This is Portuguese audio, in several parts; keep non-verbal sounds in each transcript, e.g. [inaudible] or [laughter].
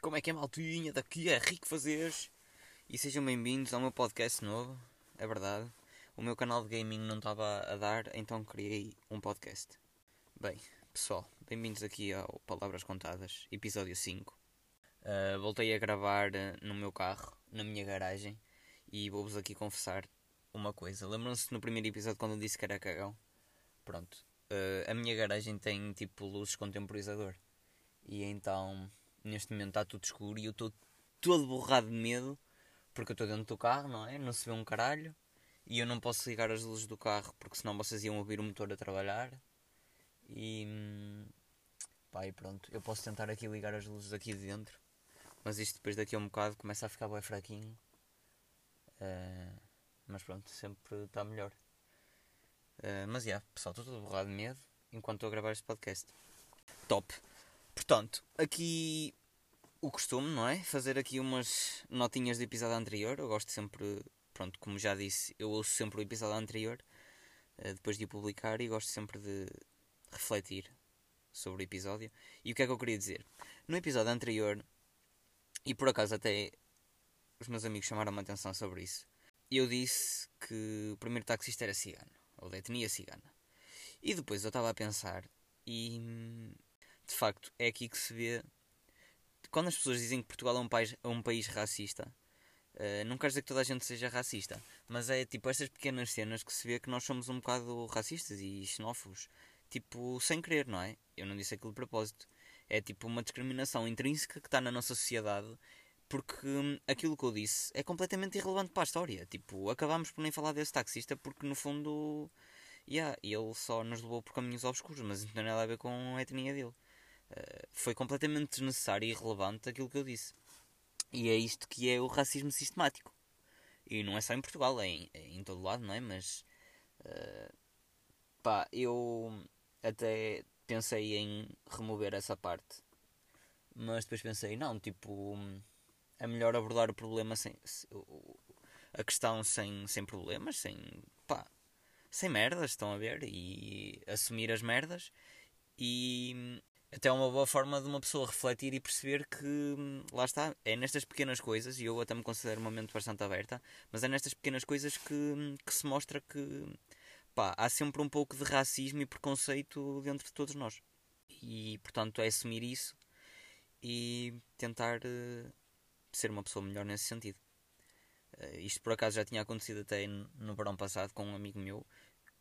Como é que é, maltinha? Daqui é Rico Fazeres e sejam bem-vindos ao meu podcast novo. É verdade, o meu canal de gaming não estava a dar, então criei um podcast. Bem, pessoal, bem-vindos aqui ao Palavras Contadas, episódio 5. Uh, voltei a gravar uh, no meu carro, na minha garagem, e vou-vos aqui confessar uma coisa. Lembram-se no primeiro episódio quando eu disse que era cagão? Pronto, uh, a minha garagem tem tipo luzes com temporizador, e então neste momento está tudo escuro e eu estou todo borrado de medo porque eu estou dentro do carro, não é? Não se vê um caralho e eu não posso ligar as luzes do carro porque senão vocês iam ouvir o motor a trabalhar e pá, e pronto, eu posso tentar aqui ligar as luzes aqui de dentro mas isto depois daqui a um bocado começa a ficar bem fraquinho uh, mas pronto, sempre está melhor uh, mas já, yeah, pessoal, estou todo borrado de medo enquanto estou a gravar este podcast top Portanto, aqui o costume, não é? Fazer aqui umas notinhas do episódio anterior. Eu gosto sempre, pronto, como já disse, eu ouço sempre o episódio anterior uh, depois de o publicar e gosto sempre de refletir sobre o episódio. E o que é que eu queria dizer? No episódio anterior, e por acaso até os meus amigos chamaram a atenção sobre isso, eu disse que o primeiro taxista era cigano, ou de etnia cigana. E depois eu estava a pensar e de facto, é aqui que se vê. Quando as pessoas dizem que Portugal é um país, é um país racista, uh, não quer dizer que toda a gente seja racista, mas é tipo estas pequenas cenas que se vê que nós somos um bocado racistas e xenófobos, tipo, sem querer, não é? Eu não disse aquilo de propósito. É tipo uma discriminação intrínseca que está na nossa sociedade porque hum, aquilo que eu disse é completamente irrelevante para a história. Tipo, acabámos por nem falar desse taxista porque no fundo, yeah, ele só nos levou por caminhos obscuros, mas não tem nada a ver com a etnia dele. Eh, foi completamente desnecessário e irrelevante aquilo que eu disse. E é isto que é o racismo sistemático. E não é só em Portugal, é em, é em todo lado, não é? Mas. Uh, pá, eu até pensei em remover essa parte. Mas depois pensei, não, tipo. É melhor abordar o problema sem. A questão sem, sem problemas, sem. pá. Sem merdas, estão a ver? E assumir as merdas. E até é uma boa forma de uma pessoa refletir e perceber que hum, lá está, é nestas pequenas coisas, e eu até me considero uma mente bastante aberta, mas é nestas pequenas coisas que, hum, que se mostra que pá, há sempre um pouco de racismo e preconceito dentro de todos nós. E portanto é assumir isso e tentar uh, ser uma pessoa melhor nesse sentido. Uh, isto por acaso já tinha acontecido até no verão passado com um amigo meu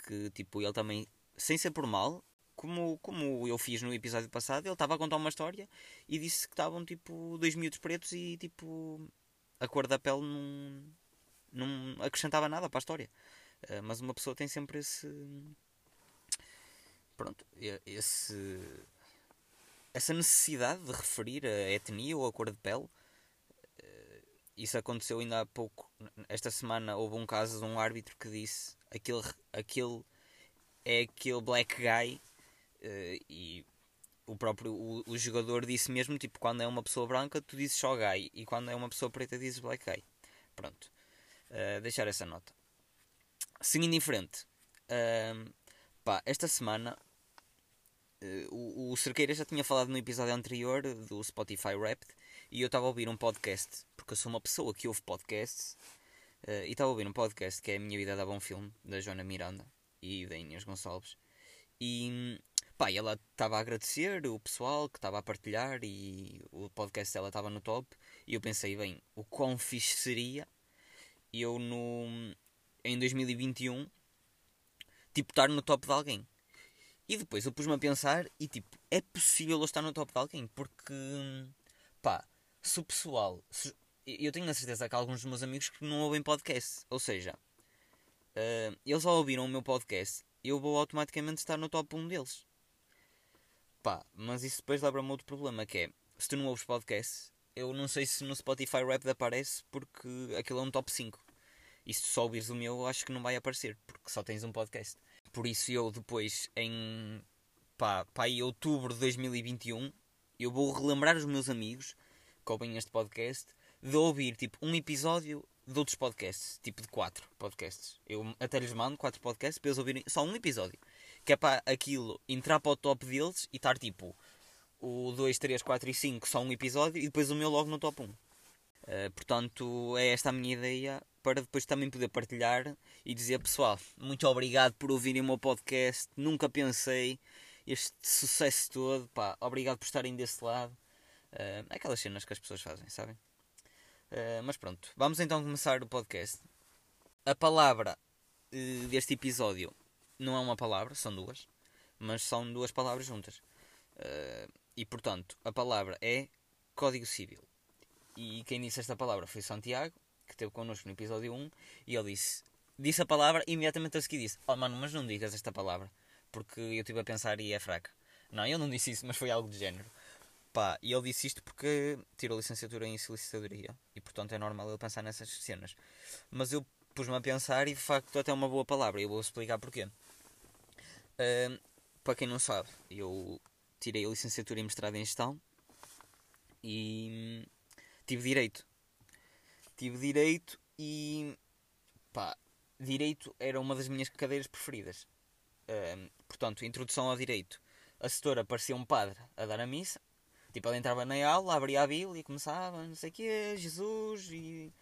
que tipo ele também, sem ser por mal, como, como eu fiz no episódio passado, ele estava a contar uma história e disse que estavam tipo dois miúdos pretos e tipo a cor da pele não, não acrescentava nada para a história. Uh, mas uma pessoa tem sempre esse. Pronto, esse. Essa necessidade de referir a etnia ou a cor de pele. Isso aconteceu ainda há pouco. Esta semana houve um caso de um árbitro que disse aquele, aquele é aquele black guy Uh, e o próprio o, o, jogador disse mesmo, tipo, quando é uma pessoa branca tu dizes só gay e quando é uma pessoa preta dizes black gay. Pronto. Uh, deixar essa nota. Seguindo em frente. Uh, pá, esta semana uh, o, o Cerqueira já tinha falado no episódio anterior do Spotify Wrapped e eu estava a ouvir um podcast, porque eu sou uma pessoa que ouve podcasts, uh, e estava a ouvir um podcast que é A Minha Vida Dá Bom Filme, da Joana Miranda e da Inês Gonçalves. E Pá, ela estava a agradecer o pessoal que estava a partilhar e o podcast dela estava no top. E eu pensei, bem, o quão fixe seria eu no, em 2021 tipo estar no top de alguém. E depois eu pus-me a pensar e tipo, é possível eu estar no top de alguém porque pá, se o pessoal. Se, eu tenho a certeza que há alguns dos meus amigos que não ouvem podcast. Ou seja, uh, eles ao ouviram o meu podcast, eu vou automaticamente estar no top 1 deles. Pá, mas isso depois leva-me outro problema, que é, se tu não ouves podcast, eu não sei se no Spotify Rap aparece porque aquilo é um top 5. E se tu só ouvires o meu, acho que não vai aparecer, porque só tens um podcast. Por isso eu depois, em pá, pá, em outubro de 2021, eu vou relembrar os meus amigos que ouvem este podcast de ouvir tipo um episódio de outros podcasts, tipo de 4 podcasts. Eu até lhes mando 4 podcasts para eles ouvirem só um episódio. Que é para aquilo entrar para o top deles e estar tipo o 2, 3, 4 e 5 só um episódio e depois o meu logo no top 1. Uh, eh, portanto, é esta a minha ideia para depois também poder partilhar e dizer pessoal, muito obrigado por ouvirem o meu podcast, nunca pensei este sucesso todo, pá, obrigado por estarem desse lado. Uh, aquelas cenas que as pessoas fazem, sabem? Uh, mas pronto, vamos então começar o podcast. A palavra uh, deste episódio não é uma palavra, são duas, mas são duas palavras juntas. Uh, e portanto, a palavra é Código Civil. E quem disse esta palavra foi Santiago, que esteve connosco no episódio 1, e ele disse, disse a palavra e imediatamente a seguir disse: Oh mano, mas não digas esta palavra, porque eu estive a pensar e é fraca. Não, eu não disse isso, mas foi algo do género. Pá, e ele disse isto porque tirou licenciatura em solicitadoria e portanto é normal ele pensar nessas cenas. Mas eu pus-me a pensar e de facto até é uma boa palavra e eu vou explicar porquê. Uh, para quem não sabe, eu tirei a licenciatura em mestrado em gestão e tive direito. Tive direito e pá, direito era uma das minhas cadeiras preferidas. Uh, portanto, introdução ao direito. A setora parecia um padre a dar a missa Tipo, ele entrava na aula, abria a Bíblia e começava, não sei o quê, Jesus e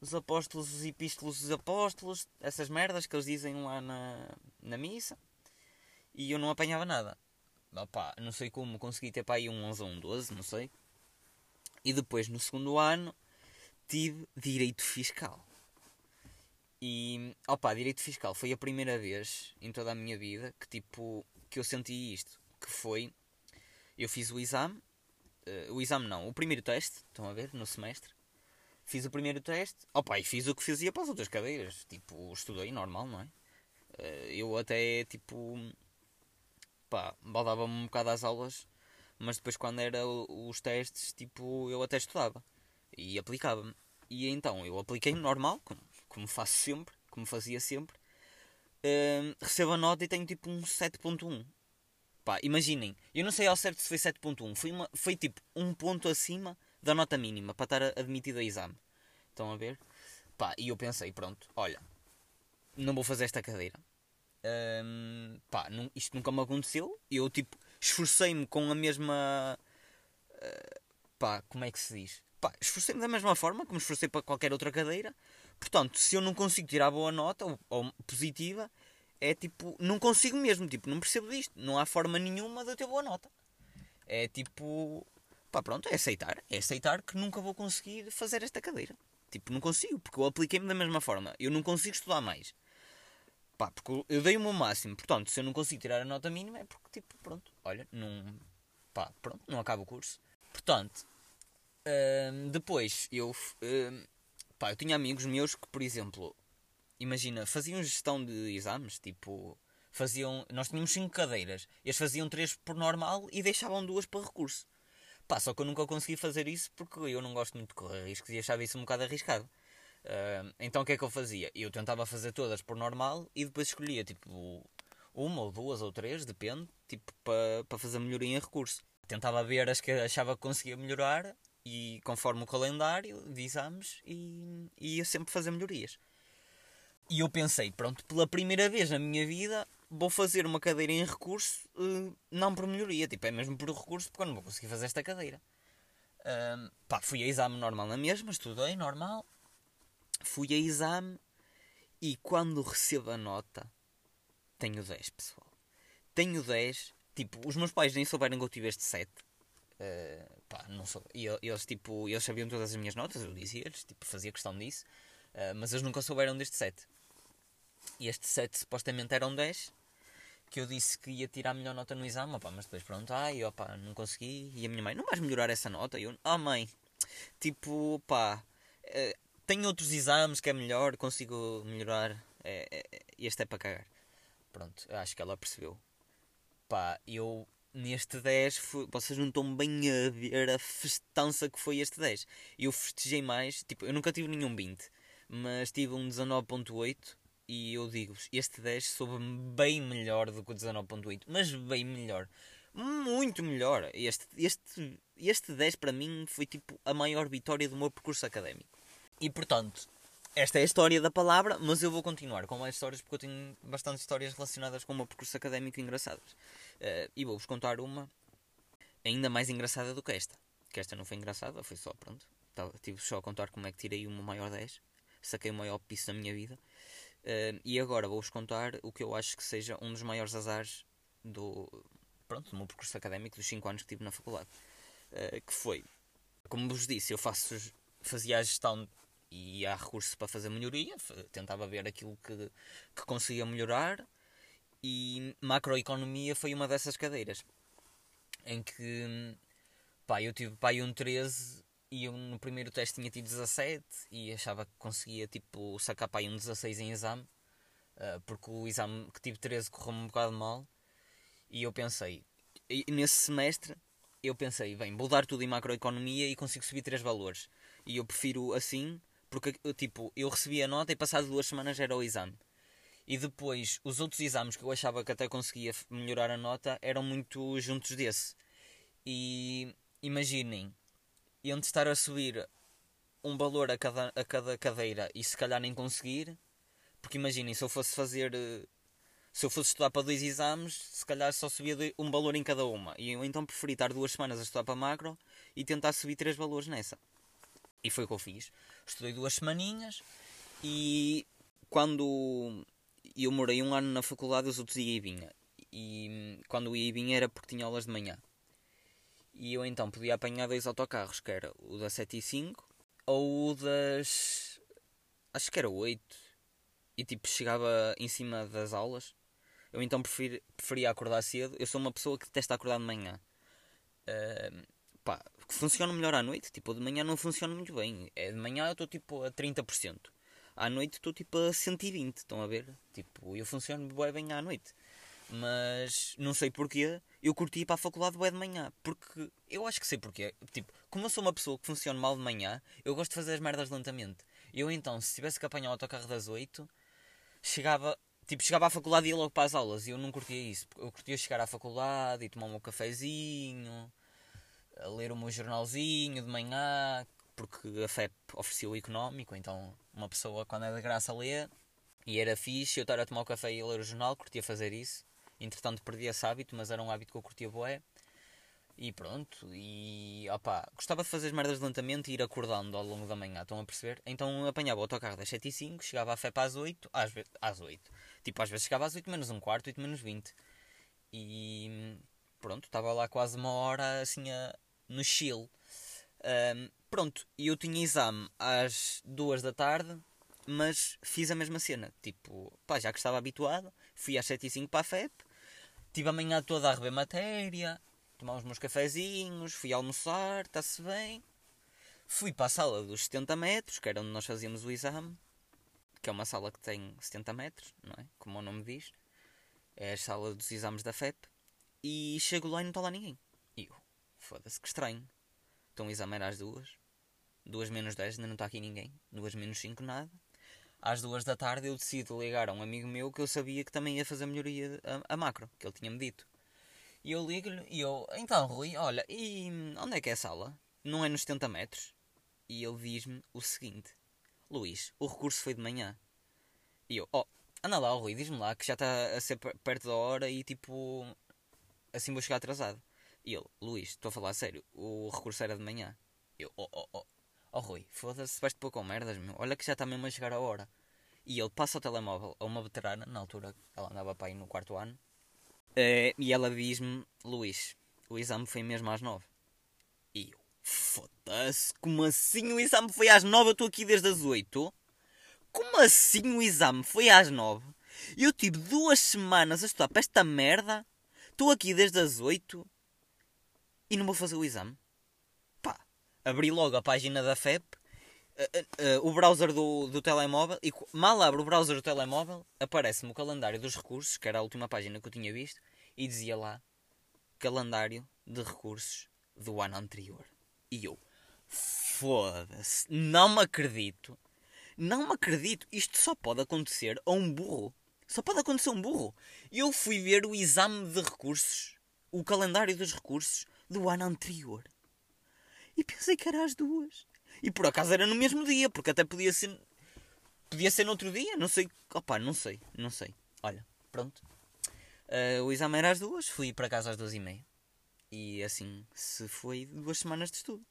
os apóstolos, os epístolos dos apóstolos, essas merdas que eles dizem lá na, na missa. E eu não apanhava nada. Opa, não sei como, consegui ter para aí um 11 ou um 12, não sei. E depois, no segundo ano, tive Direito Fiscal. E, opa, Direito Fiscal foi a primeira vez em toda a minha vida que, tipo, que eu senti isto. Que foi, eu fiz o exame uh, o exame não, o primeiro teste, estão a ver, no semestre. Fiz o primeiro teste, opa, e fiz o que fazia para as outras cadeiras. Tipo, estudei normal, não é? Uh, eu até, tipo, pá, baldava-me um bocado às aulas, mas depois quando era os testes, tipo, eu até estudava e aplicava-me. E então eu apliquei-me normal, como, como faço sempre, como fazia sempre. Uh, recebo a nota e tenho tipo um 7.1. Pá, imaginem, eu não sei ao certo se foi 7.1, foi, foi tipo um ponto acima da nota mínima para estar admitido a exame. Estão a ver? Pá, e eu pensei, pronto, olha, não vou fazer esta cadeira. Um, pá, não, isto nunca me aconteceu. Eu tipo, esforcei-me com a mesma. Uh, pá, como é que se diz? Pá, esforcei-me da mesma forma como esforcei para qualquer outra cadeira. Portanto, se eu não consigo tirar boa nota ou, ou positiva, é tipo, não consigo mesmo, tipo, não percebo disto. Não há forma nenhuma de eu ter boa nota. É tipo, pá, pronto, é aceitar. É aceitar que nunca vou conseguir fazer esta cadeira. Tipo, não consigo, porque eu apliquei-me da mesma forma. Eu não consigo estudar mais. Pá, porque eu dei o meu máximo. Portanto, se eu não consigo tirar a nota mínima, é porque, tipo, pronto, olha, não. pá, pronto, não acaba o curso. Portanto, hum, depois eu. Hum, pá, eu tinha amigos meus que, por exemplo, imagina, faziam gestão de exames, tipo, faziam, nós tínhamos 5 cadeiras, eles faziam 3 por normal e deixavam duas para recurso. Pá, só que eu nunca consegui fazer isso porque eu não gosto muito de correr riscos e achava isso um bocado arriscado. Uh, então o que é que eu fazia? Eu tentava fazer todas por normal e depois escolhia tipo uma ou duas ou três, depende, tipo para pa fazer melhoria em recurso. Tentava ver as que achava que conseguia melhorar e conforme o calendário de exames e, e ia sempre fazer melhorias. E eu pensei, pronto, pela primeira vez na minha vida vou fazer uma cadeira em recurso, uh, não por melhoria, tipo, é mesmo por recurso, porque eu não vou conseguir fazer esta cadeira. Pá, fui a exame normal na mesma, estudei normal, fui a exame e quando recebo a nota, tenho 10, pessoal. Tenho 10, tipo, os meus pais nem souberam que eu tive este 7. Uh, pá, não sou, e eles, tipo, eles sabiam todas as minhas notas, eu dizia-lhes, tipo, fazia questão disso. Uh, mas eles nunca souberam deste 7. E este 7 supostamente era um 10. Que eu disse que ia tirar a melhor nota no exame, opa, mas depois pronto, ai, opa, não consegui. E a minha mãe, não vais melhorar essa nota? E eu, oh mãe, tipo, pá, uh, tenho outros exames que é melhor, consigo melhorar. É, é, este é para cagar. Pronto, acho que ela percebeu. Pá, eu neste 10, fui, vocês não estão bem a ver a festança que foi este 10. Eu festejei mais, tipo, eu nunca tive nenhum 20 mas tive um 19.8 e eu digo-vos, este 10 soube-me bem melhor do que o 19.8, mas bem melhor. Muito melhor. Este, este, este 10 para mim foi tipo a maior vitória do meu percurso académico. E portanto, esta é a história da palavra, mas eu vou continuar com mais histórias porque eu tenho bastante histórias relacionadas com o meu percurso académico engraçadas. Uh, e vou-vos contar uma ainda mais engraçada do que esta. Que esta não foi engraçada, foi só, pronto. Tive só a contar como é que tirei uma maior 10. Saquei o maior piso da minha vida. Uh, e agora vou-vos contar o que eu acho que seja um dos maiores azares do, pronto, do meu percurso académico dos 5 anos que tive na faculdade. Uh, que foi, como vos disse, eu faço, fazia a gestão e há recurso para fazer melhoria, tentava ver aquilo que, que conseguia melhorar e macroeconomia foi uma dessas cadeiras em que pá, eu tive pá, um 13 e eu no primeiro teste tinha tido 17 e achava que conseguia tipo sacar pá, um 16 em exame uh, porque o exame que tive 13 correu um bocado mal e eu pensei, e nesse semestre eu pensei, bem, vou dar tudo em macroeconomia e consigo subir 3 valores e eu prefiro assim porque, tipo, eu recebi a nota e passado duas semanas era o exame. E depois, os outros exames que eu achava que até conseguia melhorar a nota eram muito juntos desse. E imaginem, iam estar a subir um valor a cada, a cada cadeira e se calhar nem conseguir. Porque imaginem, se eu fosse fazer. Se eu fosse estudar para dois exames, se calhar só subia um valor em cada uma. E eu então preferi estar duas semanas a estudar para macro e tentar subir três valores nessa. E foi o que eu fiz. Estudei duas semaninhas e quando eu morei um ano na faculdade, os outros ia e vinha. E quando ia e vinha era porque tinha aulas de manhã. E eu então podia apanhar dois autocarros, que era o das 7 e 5 ou o das. acho que era 8. E tipo, chegava em cima das aulas. Eu então preferi, preferia acordar cedo. Eu sou uma pessoa que detesta acordar de manhã. Uh, pá, funciona melhor à noite. Tipo, de manhã não funciona muito bem. É, de manhã eu estou tipo a 30%. À noite estou tipo a 120%. Estão a ver? Tipo, eu funciono bem à noite. Mas não sei porquê. Eu curti ir para a faculdade bem de manhã. Porque eu acho que sei porquê. Tipo, como eu sou uma pessoa que funciona mal de manhã, eu gosto de fazer as merdas lentamente. Eu então, se tivesse que apanhar o autocarro das 8, chegava. Tipo, chegava à faculdade e ia logo para as aulas. E eu não curtia isso. Eu curtia chegar à faculdade e tomar um meu cafezinho ler o meu jornalzinho de manhã, porque a FEP oferecia o económico, então uma pessoa quando é de graça lê, e era fixe eu estar a tomar o café e a ler o jornal, curtia fazer isso. Entretanto perdi esse hábito, mas era um hábito que eu curtia boé. E pronto, e opá, gostava de fazer as merdas lentamente e ir acordando ao longo da manhã, estão a perceber? Então apanhava o autocarro das 7 e 5, chegava à FEP às 8, às, às 8. Tipo, às vezes chegava às 8 menos um quarto, 8 menos 20. E pronto, estava lá quase uma hora assim a, no Chile. Um, pronto, e eu tinha exame às duas da tarde, mas fiz a mesma cena. Tipo, pá, já que estava habituado, fui às 7 e 5 para a FEP, tive a manhã toda a rever matéria, tomar os meus cafezinhos, fui almoçar, está-se bem. Fui para a sala dos 70 metros, que era onde nós fazíamos o exame, que é uma sala que tem 70 metros, não é? Como o nome diz. É a sala dos exames da FEP. E chego lá e não está lá ninguém. E eu, Foda-se, que estranho. Estão a exame às duas. Duas menos dez, ainda não está aqui ninguém. Duas menos cinco, nada. Às duas da tarde eu decido ligar a um amigo meu que eu sabia que também ia fazer melhoria a, a macro, que ele tinha-me dito. E eu ligo-lhe e eu, então Rui, olha, e onde é que é a sala? Não é nos 70 metros? E ele diz-me o seguinte: Luís, o recurso foi de manhã. E eu, oh, anda lá, Rui, diz-me lá que já está a ser perto da hora e tipo, assim vou chegar atrasado. E ele, Luís, estou a falar sério, o recurso era de manhã. Eu, oh, oh, oh, oh Rui, foda-se, vais-te pôr com merdas, meu. Olha que já está mesmo a chegar a hora. E ele passa o telemóvel a uma veterana, na altura ela andava para aí no quarto ano, uh, e ela diz-me, Luís, o exame foi mesmo às nove. E eu, foda-se, como assim o exame foi às nove? Eu estou aqui desde as oito. Como assim o exame foi às nove? Eu tive duas semanas a estudar para esta merda. Estou aqui desde as oito e não vou fazer o exame. Abri logo a página da FEP, uh, uh, uh, o browser do, do telemóvel, e mal abro o browser do telemóvel, aparece-me o calendário dos recursos, que era a última página que eu tinha visto, e dizia lá calendário de recursos do ano anterior. E eu, foda-se, não me acredito. Não me acredito. Isto só pode acontecer a um burro. Só pode acontecer a um burro. Eu fui ver o exame de recursos, o calendário dos recursos, do ano anterior. E pensei que era às duas. E por acaso era no mesmo dia, porque até podia ser. Podia ser no outro dia, não sei. Opa, não sei, não sei. Olha, pronto. Uh, o exame era às duas, fui para casa às duas e meia. E assim se foi duas semanas de estudo.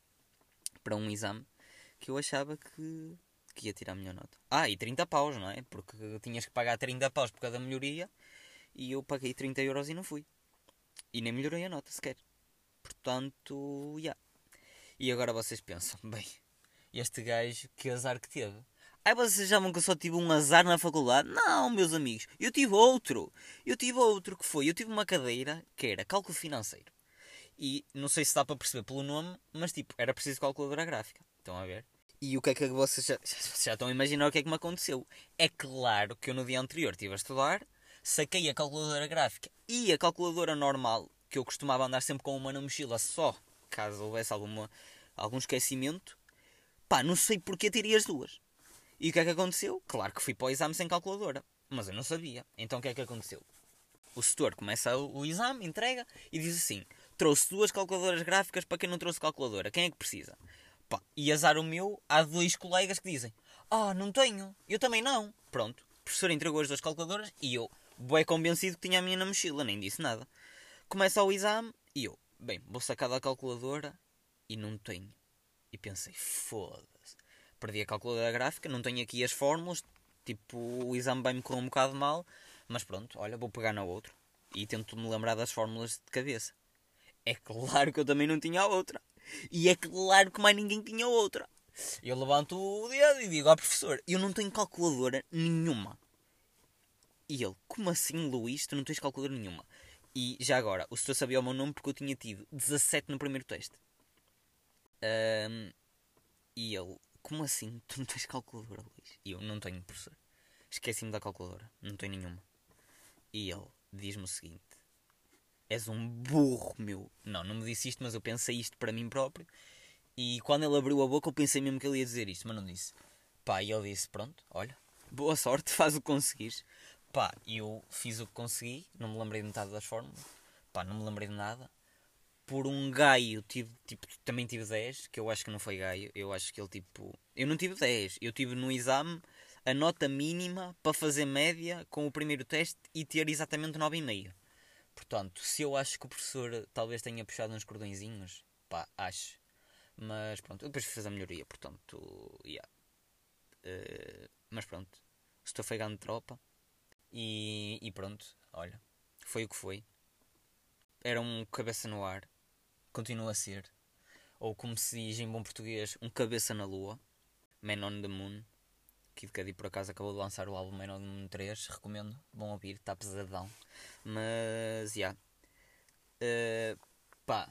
Para um exame que eu achava que, que ia tirar a melhor nota. Ah, e 30 paus, não é? Porque tinhas que pagar 30 paus por cada melhoria. E eu paguei 30 euros e não fui. E nem melhorei a nota sequer. Portanto, já. Yeah. E agora vocês pensam, bem, este gajo, que azar que teve. Ai, vocês já que eu só tive um azar na faculdade? Não, meus amigos, eu tive outro. Eu tive outro que foi, eu tive uma cadeira que era cálculo financeiro. E não sei se dá para perceber pelo nome, mas tipo, era preciso calculadora gráfica. Estão a ver? E o que é que vocês já, já estão a imaginar o que é que me aconteceu? É claro que eu no dia anterior estive a estudar, saquei a calculadora gráfica e a calculadora normal, que eu costumava andar sempre com uma na mochila só, caso houvesse alguma, algum esquecimento. Pá, não sei porque teria as duas. E o que é que aconteceu? Claro que fui para o exame sem calculadora, mas eu não sabia. Então o que é que aconteceu? O setor começa o, exame, entrega e diz assim: trouxe duas calculadoras gráficas para quem não trouxe calculadora. Quem é que precisa? Pá, e azar o meu, há dois colegas que dizem: Ah, não tenho, eu também não. Pronto, o professor entregou as duas calculadoras e eu, bem convencido que tinha a minha na mochila, nem disse nada. Começa o exame e eu, bem, vou sacar da calculadora e não tenho. E pensei: Foda-se, perdi a calculadora gráfica, não tenho aqui as fórmulas, tipo, o exame vai-me correr um bocado mal, mas pronto, olha, vou pegar na outra. E tento me lembrar das fórmulas de cabeça. É claro que eu também não tinha a outra. E é claro que mais ninguém tinha outra. Eu levanto o dedo e digo ao professor: Eu não tenho calculadora nenhuma. E ele: Como assim, Luís? Tu não tens calculadora nenhuma? E já agora, o senhor sabia o meu nome porque eu tinha tido 17 no primeiro teste. Um, e ele: Como assim? [laughs] Tu não tens calculadora, Luís? E eu: Não tenho, professor. Esqueci-me da calculadora. Não tenho nenhuma. E ele diz-me o seguinte: És um burro, meu. Não, não me disse isto, mas eu pensei isto para mim próprio. E quando ele abriu a boca, eu pensei mesmo que ele ia dizer isto, mas não disse. Pá, e ele disse: Pronto, olha, boa sorte, [laughs] faz o que conseguires. Pá, eu fiz o que consegui, não me lembrei de metade das fórmulas. Pá, não me lembrei de nada. Por um gaio, tipo, também tive 10, que eu acho que não foi gaio. Eu acho que ele, tipo. Eu não tive 10, eu tive no exame a nota mínima para fazer média com o primeiro teste e ter exatamente 9,5. Portanto, se eu acho que o professor talvez tenha puxado uns cordõezinhos, pá, acho. Mas pronto, eu depois fiz a melhoria, portanto, yeah. Uh, mas pronto, estou feigando de tropa. E, e pronto, olha, foi o que foi. Era um cabeça no ar, continua a ser. Ou como se diz em bom português, um cabeça na lua. Man on the Moon. Kid Cudi por acaso acabou de lançar o álbum Man on the Moon 3, recomendo, bom ouvir, está pesadão. Mas, já. Yeah. Uh, pá.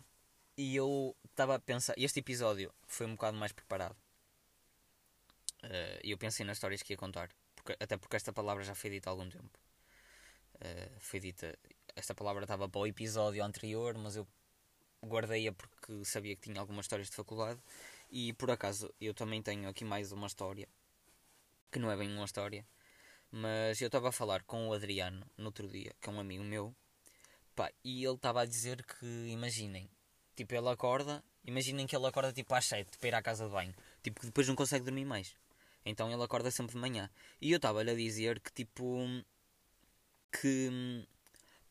E eu estava a pensar. Este episódio foi um bocado mais preparado. E uh, eu pensei nas histórias que ia contar. Porque, até porque esta palavra já foi dita há algum tempo. Uh, foi dita. Esta palavra estava para o episódio anterior, mas eu guardei-a porque sabia que tinha algumas histórias de faculdade. E por acaso eu também tenho aqui mais uma história. Que não é bem uma história mas eu estava a falar com o Adriano no outro dia, que é um amigo meu, pá, e ele estava a dizer que, imaginem, tipo, ele acorda, imaginem que ele acorda tipo às 7 para ir à casa de banho, tipo, que depois não consegue dormir mais. Então ele acorda sempre de manhã. E eu estava-lhe a dizer que, tipo, que,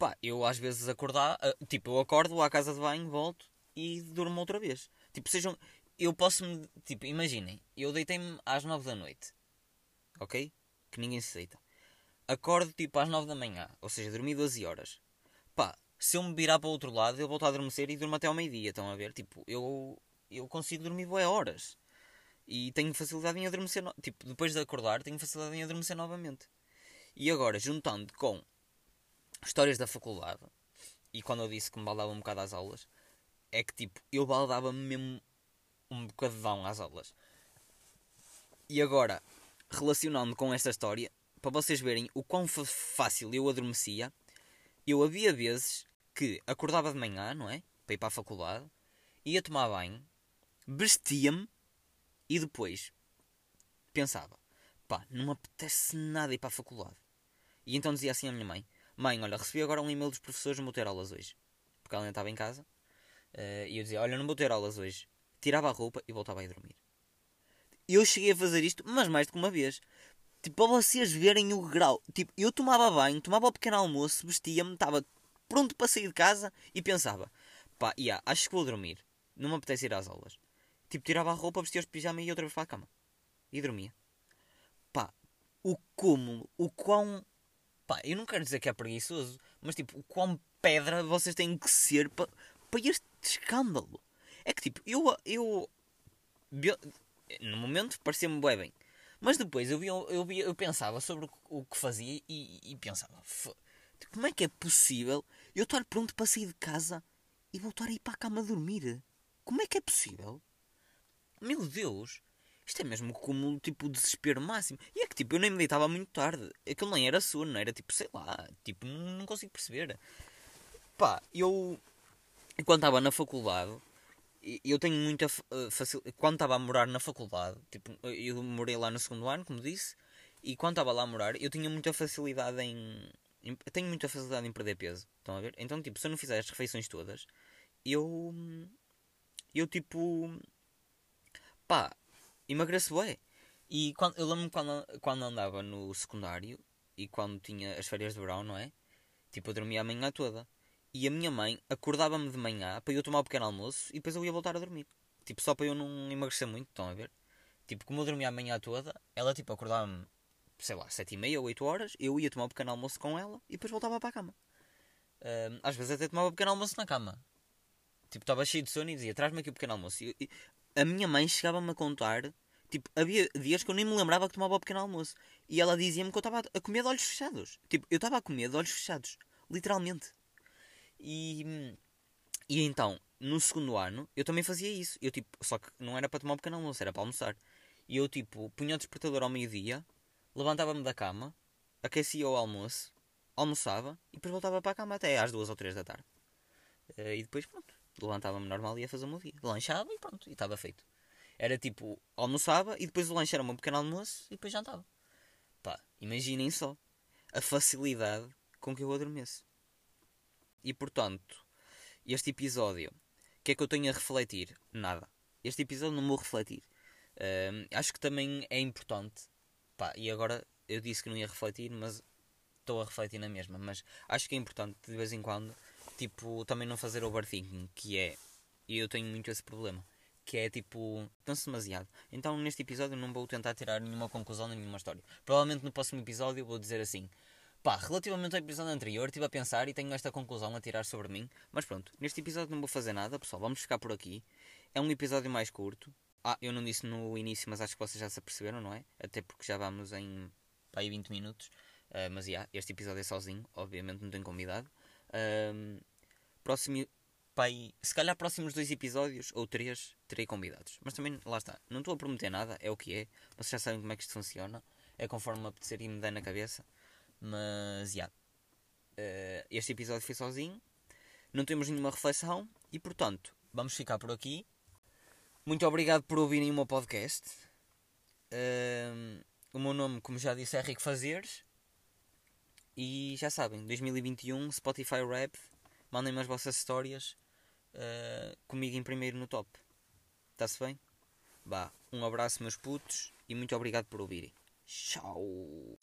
pá, eu às vezes acordar, ah, tipo, eu acordo, vou à casa de banho, volto e durmo outra vez. Tipo, sejam, eu posso me, tipo, imaginem, eu deitei-me às 9 da noite, ok? que ninguém se deita. Acordo tipo às 9 da manhã, ou seja, dormi 12 horas. Pá, se eu me virar para o outro lado, eu volto a adormecer e durmo até ao meio-dia. Estão a ver? Tipo, eu, eu consigo dormir boas horas. E tenho facilidade em adormecer. No... Tipo, depois de acordar, tenho facilidade em adormecer novamente. E agora, juntando com histórias da faculdade, e quando eu disse que me baldava um bocado às aulas, é que tipo, eu baldava-me mesmo um bocadão às aulas. E agora, relacionando com esta história, para vocês verem o quão fácil eu adormecia, eu havia vezes que acordava de manhã, não é? Para ir para a faculdade, ia tomar banho, vestia-me e depois pensava: pá, não me apetece nada ir para a faculdade. E então dizia assim à minha mãe: Mãe, olha, recebi agora um e-mail dos professores, não vou ter aulas hoje. Porque ela ainda estava em casa. Uh, e eu dizia: Olha, não vou ter aulas hoje. Tirava a roupa e voltava a ir dormir. Eu cheguei a fazer isto, mas mais do que uma vez. Tipo, para vocês verem o grau. Tipo, eu tomava banho, tomava o pequeno almoço, vestia-me, estava pronto para sair de casa e pensava: pá, yeah, acho que vou dormir. Não me apetece ir às aulas. Tipo, tirava a roupa, vestia os pijama e ia outra vez para a cama. E dormia. Pá, o cúmulo, o quão. Pá, eu não quero dizer que é preguiçoso, mas tipo, o quão pedra vocês têm que ser para, para este escândalo. É que tipo, eu. eu no momento parecia-me bem. Mas depois eu, via, eu, via, eu pensava sobre o, que fazia e, e pensava: como é que é possível eu estar pronto para sair de casa e voltar a ir para a cama dormir? Como é que é possível? Meu Deus! Isto é mesmo como tipo desespero máximo. E é que tipo, eu nem me deitava muito tarde. Aquilo nem era sono, era tipo, sei lá, tipo, não, não consigo perceber. Pá, eu quando estava na faculdade, eu tenho muita eh, facilidade. Quando estava a morar na faculdade, tipo, eu morei lá no segundo ano, como disse, e quando estava lá a morar, eu tinha muita facilidade em. em tenho muita facilidade em perder peso. Estão a ver? Então, tipo, se eu não fizer as refeições todas, eu. Eu, tipo pá, emagreço bem. E quando, eu lembro-me quando, quando andava no secundário e quando tinha as férias de verão, não é? Tipo, eu dormia a manhã toda. E a minha mãe acordava-me de manhã para eu tomar o um pequeno almoço e depois eu ia voltar a dormir. Tipo, só para eu não emagrecer muito, estão a ver? Tipo, como eu dormia a manhã toda, ela tipo acordava-me, sei lá, sete e meia ou oito horas, eu ia tomar o um pequeno almoço com ela e depois voltava para a cama. Um, às vezes até tomava o um pequeno almoço na cama. Tipo, estava cheio de sono e dizia, traz-me aqui o pequeno almoço. E, e, a minha mãe chegava-me a contar, tipo, havia dias que eu nem me lembrava que tomava o pequeno almoço. E ela dizia-me que eu estava a comer de olhos fechados. Tipo, eu estava a comer de olhos fechados. Literalmente. E, e então, no segundo ano, eu também fazia isso. Eu, tipo, só que não era para tomar o pequeno almoço, era para almoçar. E eu, tipo, punha o despertador ao meio-dia, levantava-me da cama, aquecia o almoço, almoçava e depois voltava para a cama até às duas ou três da tarde. Eh, e depois, pronto, levantava-me normal e ia fazer o meu dia. Lanchava e pronto, e estava feito. Era tipo, almoçava e depois o lanche era um pequeno almoço e depois jantava. Pá, imaginem só a facilidade com que eu adormeço. E portanto, este episódio, o que é que eu tenho a refletir? Nada. Este episódio não vou refletir. Uh, acho que também é importante. Pá, e agora eu disse que não ia refletir, mas estou a refletir na mesma. Mas acho que é importante de vez em quando tipo, também não fazer overthinking, que é. E eu tenho muito esse problema. Que é tipo. Penso demasiado. Então neste episódio não vou tentar tirar nenhuma conclusão nenhuma história. Provavelmente no próximo episódio vou dizer assim. Pá, relativamente ao episódio anterior, estive a pensar e tenho esta conclusão a tirar sobre mim. Mas pronto, neste episódio não vou fazer nada, pessoal. Vamos ficar por aqui. É um episódio mais curto. Ah, eu não disse no início, mas acho que vocês já se aperceberam, não é? Até porque já vamos em pá, 20 minutos. Uh, mas já, yeah, este episódio é sozinho, obviamente não tenho convidado. Uh, próximo, pai, se calhar próximos dois episódios ou três terei convidados. Mas também, lá está, não estou a prometer nada, é o que é. Vocês já sabem como é que isto funciona. É conforme me apetecer e me der na cabeça. Mas, já. Yeah. Uh, este episódio foi sozinho. Não temos nenhuma reflexão. E, portanto, vamos ficar por aqui. Muito obrigado por ouvirem o meu podcast. Uh, o meu nome, como já disse, é Rico Fazeres. E já sabem, 2021 Spotify Rap Mandem-me as vossas histórias uh, comigo em primeiro no top. Está-se bem? Vá, um abraço, meus putos, e muito obrigado por ouvirem. Tchau!